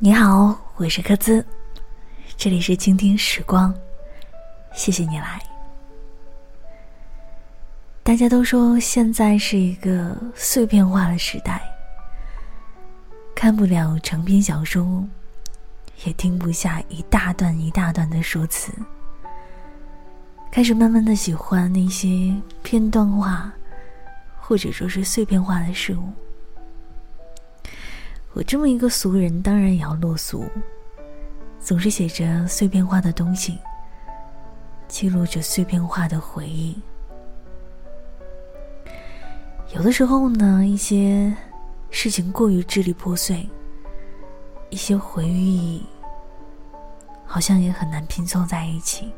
你好，我是柯兹，这里是倾听时光，谢谢你来。大家都说现在是一个碎片化的时代，看不了长篇小说，也听不下一大段一大段的说辞，开始慢慢的喜欢那些片段化，或者说是碎片化的事物。我这么一个俗人，当然也要落俗，总是写着碎片化的东西，记录着碎片化的回忆。有的时候呢，一些事情过于支离破碎，一些回忆好像也很难拼凑在一起。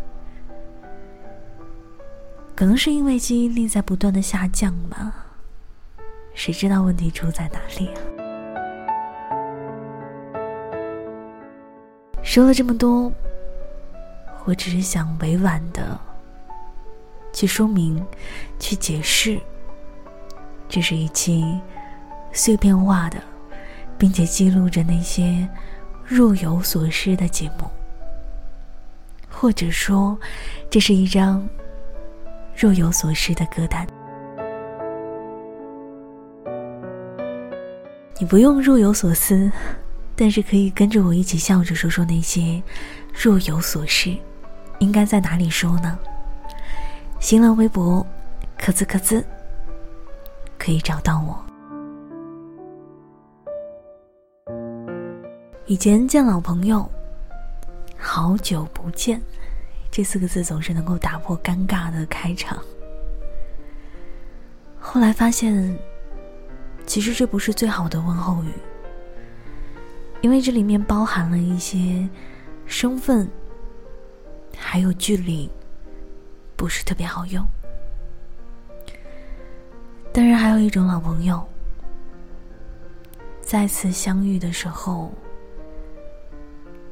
可能是因为记忆力在不断的下降吧，谁知道问题出在哪里啊？说了这么多，我只是想委婉的去说明、去解释，这是一期碎片化的，并且记录着那些若有所失的节目，或者说，这是一张若有所失的歌单。你不用若有所思。但是可以跟着我一起笑着说说那些若有所失，应该在哪里说呢？新浪微博，可兹可兹，可以找到我。以前见老朋友，好久不见，这四个字总是能够打破尴尬的开场。后来发现，其实这不是最好的问候语。因为这里面包含了一些身份，还有距离，不是特别好用。当然，还有一种老朋友，再次相遇的时候，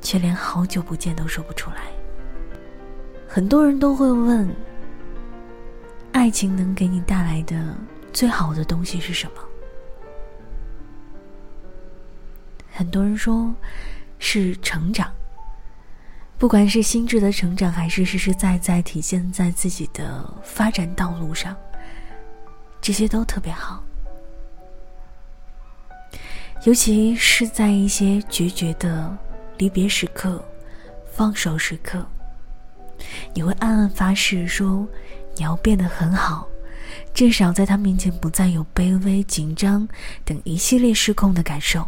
却连好久不见都说不出来。很多人都会问：爱情能给你带来的最好的东西是什么？很多人说，是成长。不管是心智的成长，还是实实在在体现在自己的发展道路上，这些都特别好。尤其是在一些决绝的离别时刻、放手时刻，你会暗暗发誓说，你要变得很好，至少在他面前不再有卑微、紧张等一系列失控的感受。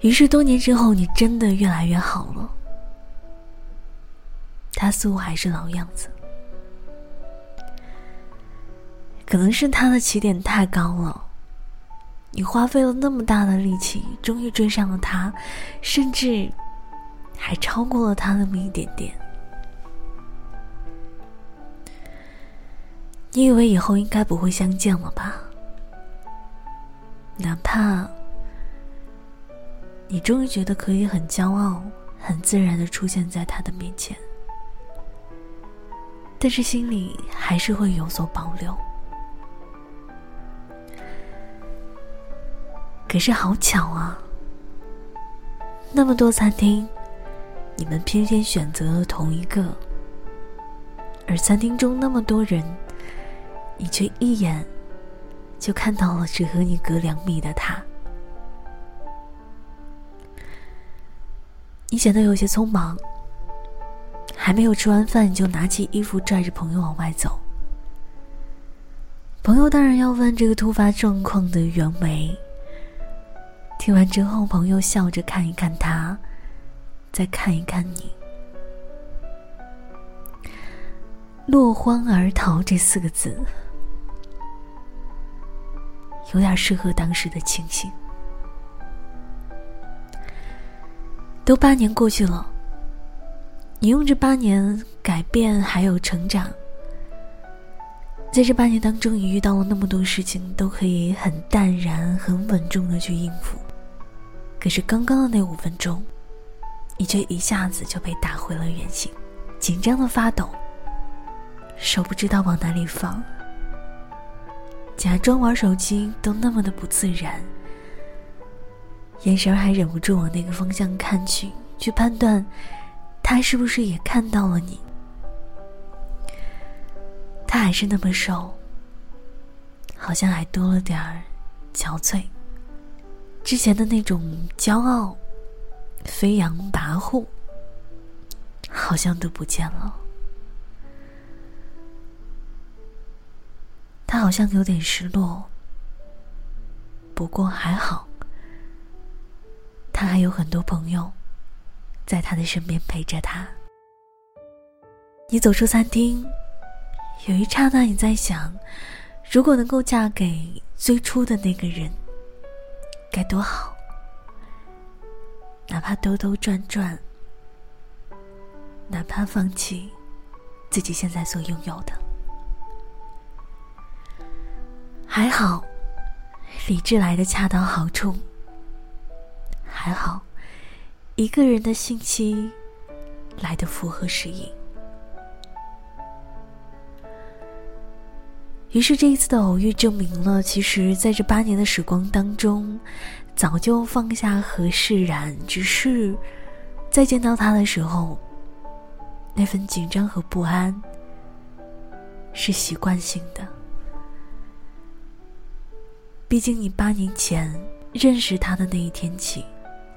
于是多年之后，你真的越来越好了。他似乎还是老样子，可能是他的起点太高了，你花费了那么大的力气，终于追上了他，甚至还超过了他那么一点点。你以为以后应该不会相见了吧？哪怕……你终于觉得可以很骄傲、很自然的出现在他的面前，但是心里还是会有所保留。可是好巧啊，那么多餐厅，你们偏偏选择了同一个，而餐厅中那么多人，你却一眼就看到了只和你隔两米的他。你显得有些匆忙，还没有吃完饭，你就拿起衣服拽着朋友往外走。朋友当然要问这个突发状况的原委。听完之后，朋友笑着看一看他，再看一看你，落荒而逃这四个字，有点适合当时的情形。都八年过去了，你用这八年改变还有成长，在这八年当中，你遇到了那么多事情，都可以很淡然、很稳重的去应付。可是刚刚的那五分钟，你却一下子就被打回了原形，紧张的发抖，手不知道往哪里放，假装玩手机都那么的不自然。眼神还忍不住往那个方向看去，去判断他是不是也看到了你。他还是那么瘦，好像还多了点儿憔悴。之前的那种骄傲、飞扬跋扈，好像都不见了。他好像有点失落，不过还好。他还有很多朋友，在他的身边陪着他。你走出餐厅，有一刹那你在想，如果能够嫁给最初的那个人，该多好。哪怕兜兜转转，哪怕放弃自己现在所拥有的，还好，理智来的恰到好处。还好，一个人的信息来的符合时宜。于是这一次的偶遇证明了，其实在这八年的时光当中，早就放下和释然，只是在见到他的时候，那份紧张和不安是习惯性的。毕竟你八年前认识他的那一天起。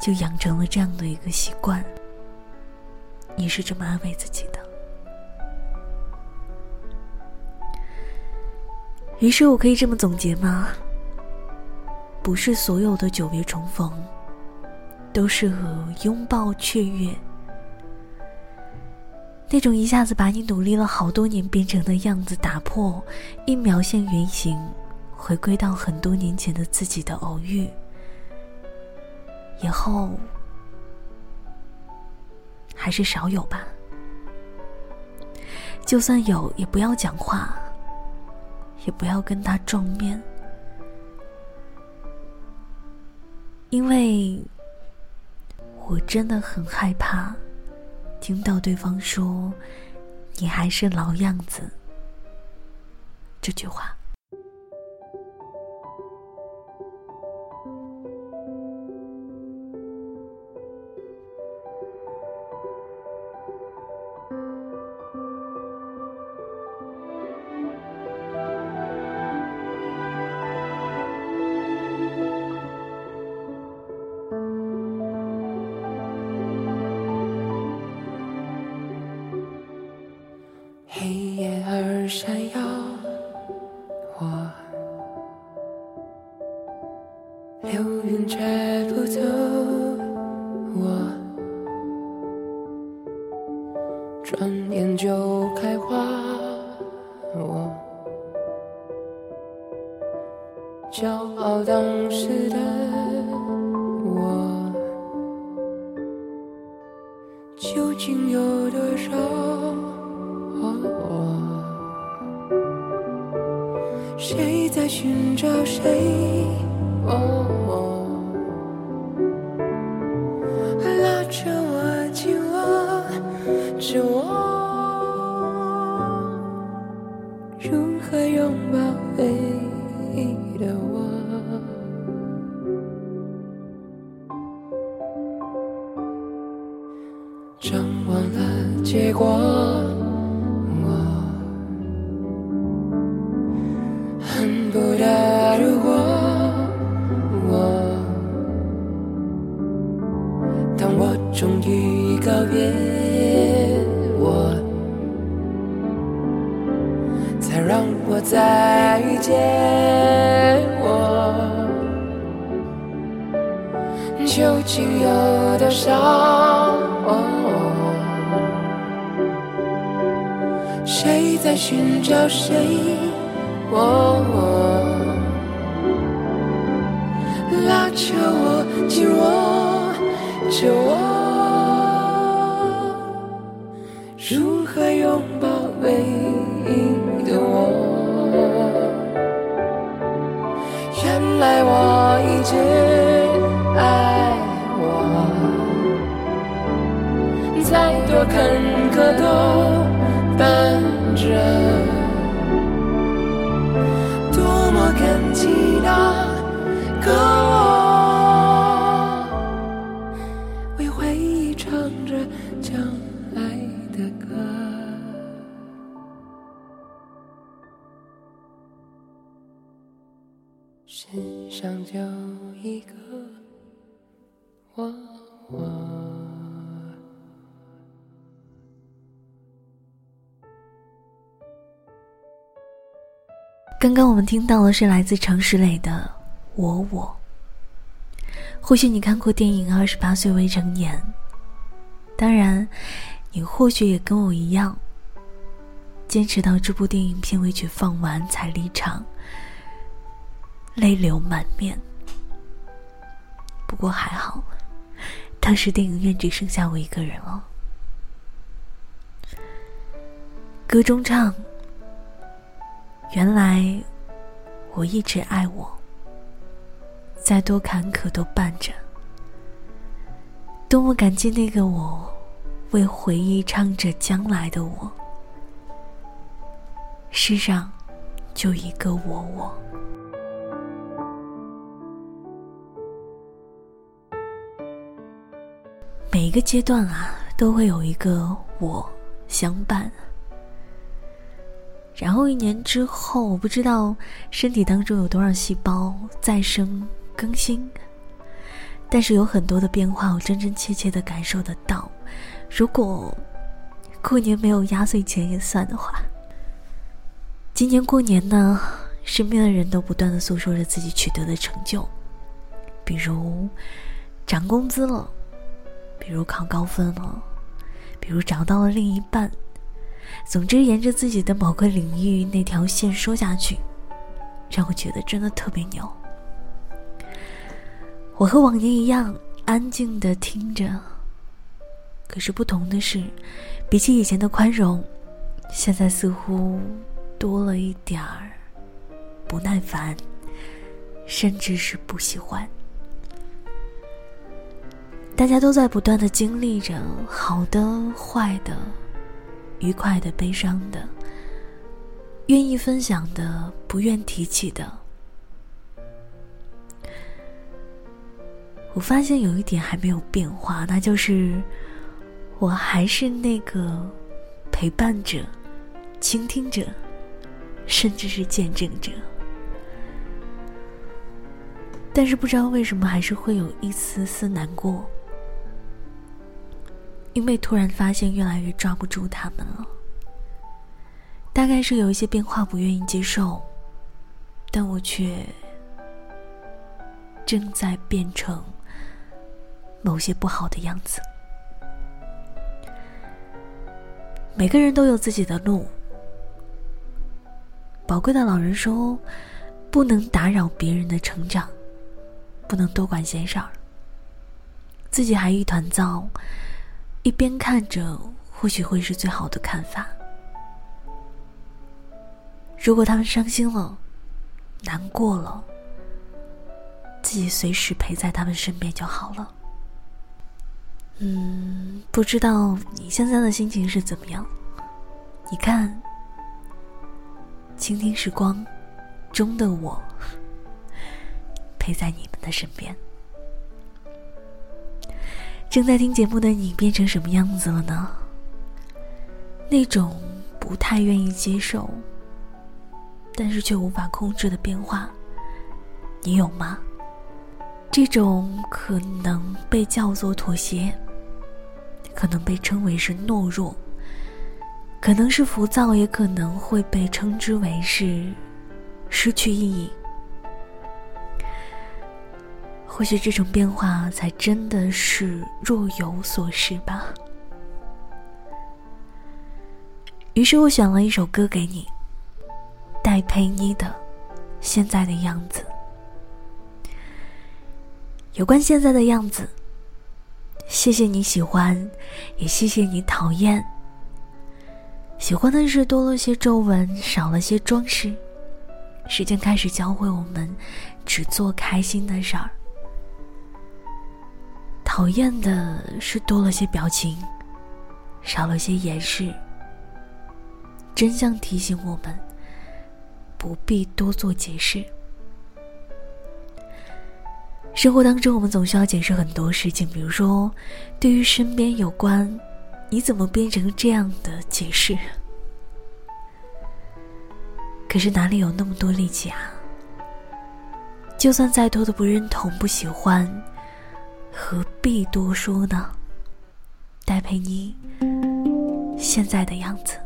就养成了这样的一个习惯。你是这么安慰自己的。于是我可以这么总结吗？不是所有的久别重逢，都适合拥抱雀跃。那种一下子把你努力了好多年变成的样子打破，一秒现原形，回归到很多年前的自己的偶遇。以后还是少有吧。就算有，也不要讲话，也不要跟他撞面，因为我真的很害怕听到对方说“你还是老样子”这句话。为夜而闪耀，我流云却不走。张望了结果，寻找谁？拉着我，紧握着我，如何拥抱唯一的我？原来我一直爱我。再多坎坷都刚刚我们听到的是来自常石磊的《我我》。或许你看过电影《二十八岁未成年》，当然，你或许也跟我一样，坚持到这部电影片尾曲放完才离场，泪流满面。不过还好，当时电影院只剩下我一个人了。歌中唱。原来，我一直爱我，再多坎坷都伴着。多么感激那个我，为回忆唱着将来的我。世上就一个我我。每一个阶段啊，都会有一个我相伴。然后一年之后，我不知道身体当中有多少细胞再生更新，但是有很多的变化，我真真切切的感受得到。如果过年没有压岁钱也算的话，今年过年呢，身边的人都不断的诉说着自己取得的成就，比如涨工资了，比如考高分了，比如找到了另一半。总之，沿着自己的某个领域那条线说下去，让我觉得真的特别牛。我和往年一样安静的听着，可是不同的是，比起以前的宽容，现在似乎多了一点儿不耐烦，甚至是不喜欢。大家都在不断的经历着好的、坏的。愉快的、悲伤的，愿意分享的、不愿提起的。我发现有一点还没有变化，那就是我还是那个陪伴者、倾听者，甚至是见证者。但是不知道为什么，还是会有一丝丝难过。因为突然发现越来越抓不住他们了，大概是有一些变化不愿意接受，但我却正在变成某些不好的样子。每个人都有自己的路，宝贵的老人说，不能打扰别人的成长，不能多管闲事儿，自己还一团糟。一边看着，或许会是最好的看法。如果他们伤心了、难过了，自己随时陪在他们身边就好了。嗯，不知道你现在的心情是怎么样？你看，倾听时光中的我，陪在你们的身边。正在听节目的你变成什么样子了呢？那种不太愿意接受，但是却无法控制的变化，你有吗？这种可能被叫做妥协，可能被称为是懦弱，可能是浮躁，也可能会被称之为是失去意义。或许这种变化才真的是若有所失吧。于是我选了一首歌给你，戴佩妮的《现在的样子》。有关现在的样子，谢谢你喜欢，也谢谢你讨厌。喜欢的是多了些皱纹，少了些装饰。时间开始教会我们，只做开心的事儿。讨厌的是多了些表情，少了些掩饰。真相提醒我们，不必多做解释。生活当中，我们总需要解释很多事情，比如说，对于身边有关，你怎么变成这样的解释？可是哪里有那么多力气啊？就算再多的不认同、不喜欢，何必读书呢？戴佩妮现在的样子。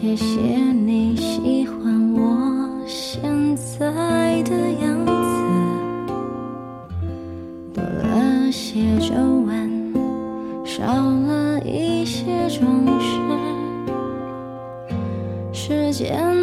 谢谢你喜欢我现在的样子。多了些皱纹少了一些装饰。时间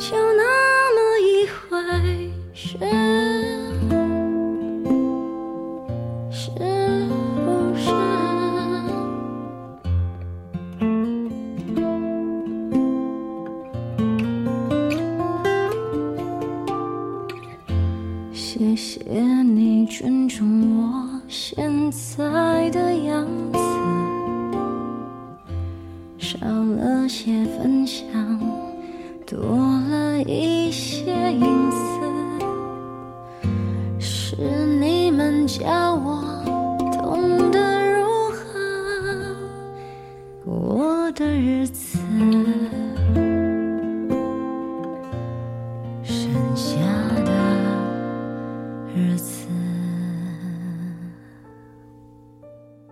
就那么一回事。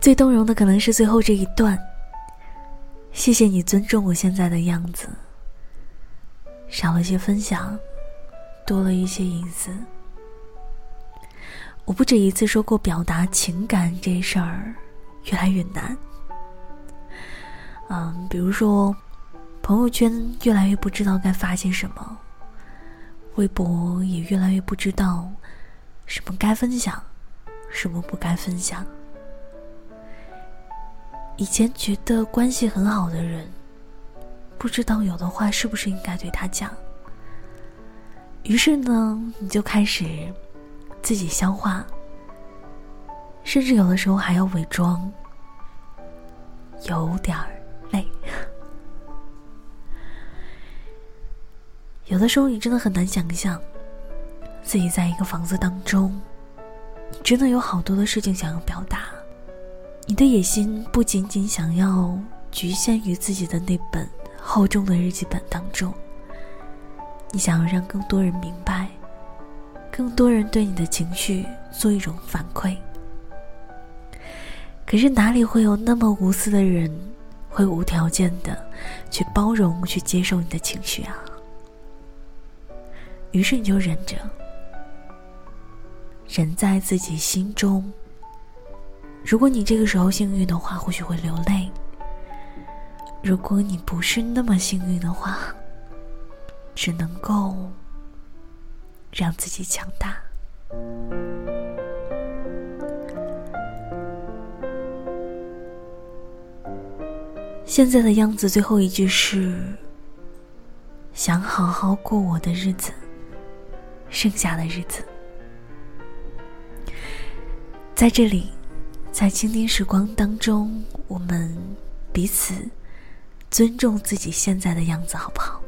最动容的可能是最后这一段。谢谢你尊重我现在的样子。少了些分享多了一些隐私。我不止一次说过表达情感这事儿越来越难。嗯比如说朋友圈越来越不知道该发些什么微博也越来越不知道什么该分享什么不该分享。以前觉得关系很好的人，不知道有的话是不是应该对他讲。于是呢，你就开始自己消化，甚至有的时候还要伪装，有点儿累。有的时候，你真的很难想象，自己在一个房子当中，你真的有好多的事情想要表达。你的野心不仅仅想要局限于自己的那本厚重的日记本当中，你想要让更多人明白，更多人对你的情绪做一种反馈。可是哪里会有那么无私的人，会无条件的去包容、去接受你的情绪啊？于是你就忍着，忍在自己心中。如果你这个时候幸运的话，或许会流泪；如果你不是那么幸运的话，只能够让自己强大。现在的样子，最后一句是：想好好过我的日子，剩下的日子，在这里。在倾听时光当中，我们彼此尊重自己现在的样子，好不好？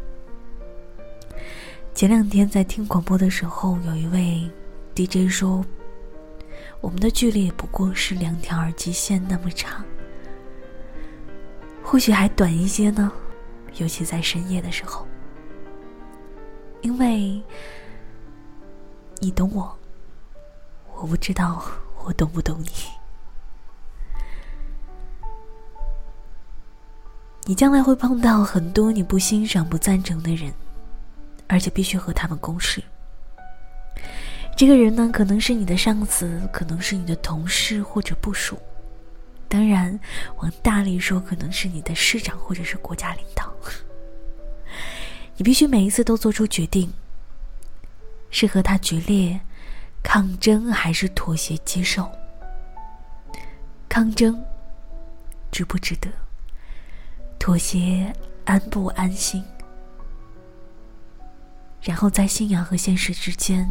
前两天在听广播的时候，有一位 DJ 说：“我们的距离也不过是两条耳机线那么长，或许还短一些呢，尤其在深夜的时候，因为你懂我，我不知道我懂不懂你。”你将来会碰到很多你不欣赏、不赞成的人，而且必须和他们共事。这个人呢，可能是你的上司，可能是你的同事或者部属，当然，往大里说，可能是你的市长或者是国家领导。你必须每一次都做出决定：是和他决裂、抗争，还是妥协接受？抗争，值不值得？妥协，安不安心？然后在信仰和现实之间，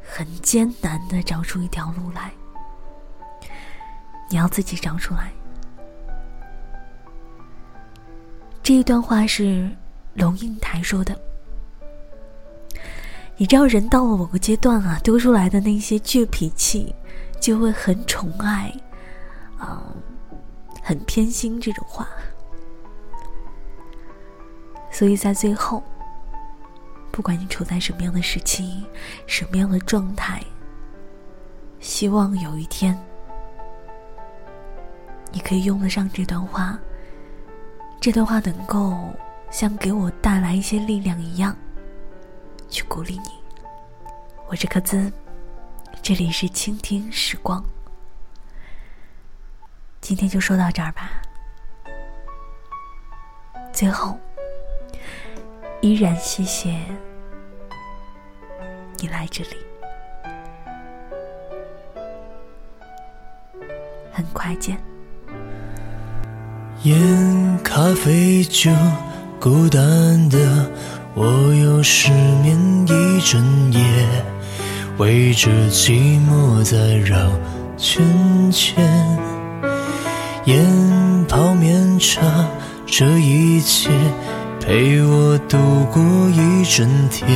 很艰难的找出一条路来。你要自己找出来。这一段话是龙应台说的。你知道，人到了某个阶段啊，丢出来的那些倔脾气，就会很宠爱，啊，很偏心这种话。所以在最后，不管你处在什么样的时期、什么样的状态，希望有一天，你可以用得上这段话。这段话能够像给我带来一些力量一样，去鼓励你。我是柯兹，这里是倾听时光。今天就说到这儿吧。最后。依然谢谢你来这里，很快见。烟、咖啡、酒，孤单的我又失眠一整夜，围着寂寞在绕圈圈。烟、泡面、茶，这一切。陪我度过一整天，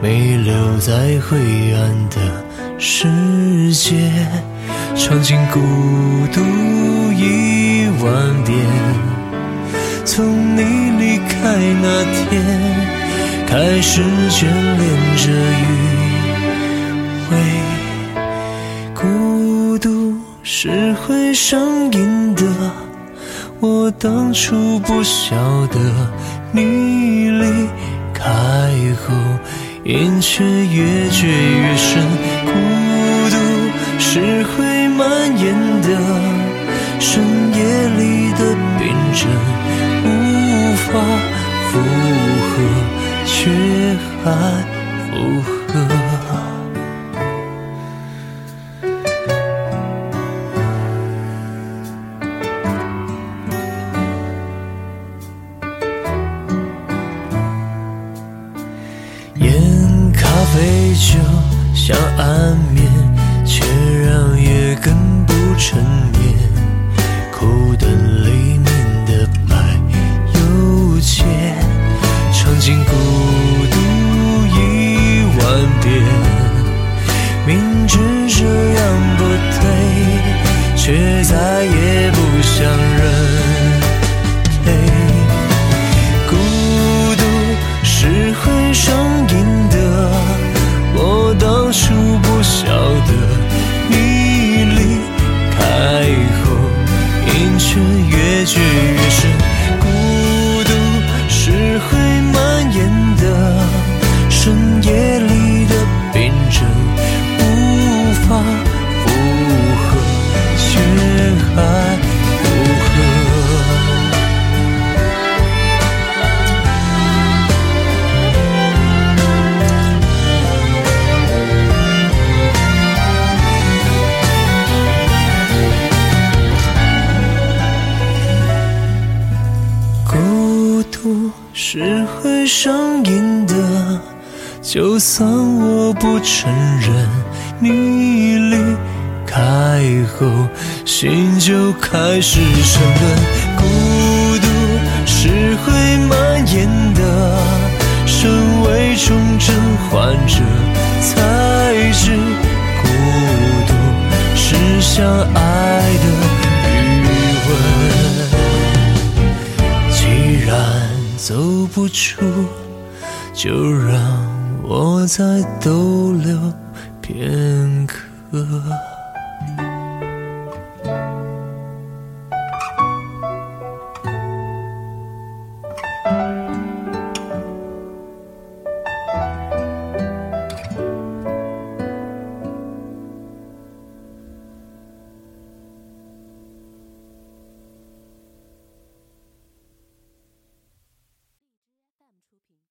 没留在灰暗的世界，尝尽孤独一万遍。从你离开那天，开始眷恋着余味，孤独是会上瘾的。我当初不晓得，你离开后眼却越追越深，孤独是会蔓延的，深夜里的病症，无法负荷，却还会心就开始沉沦。孤独是会蔓延的，身为重症患者才知，孤独是相爱的余温。既然走不出，就让我再逗留片刻。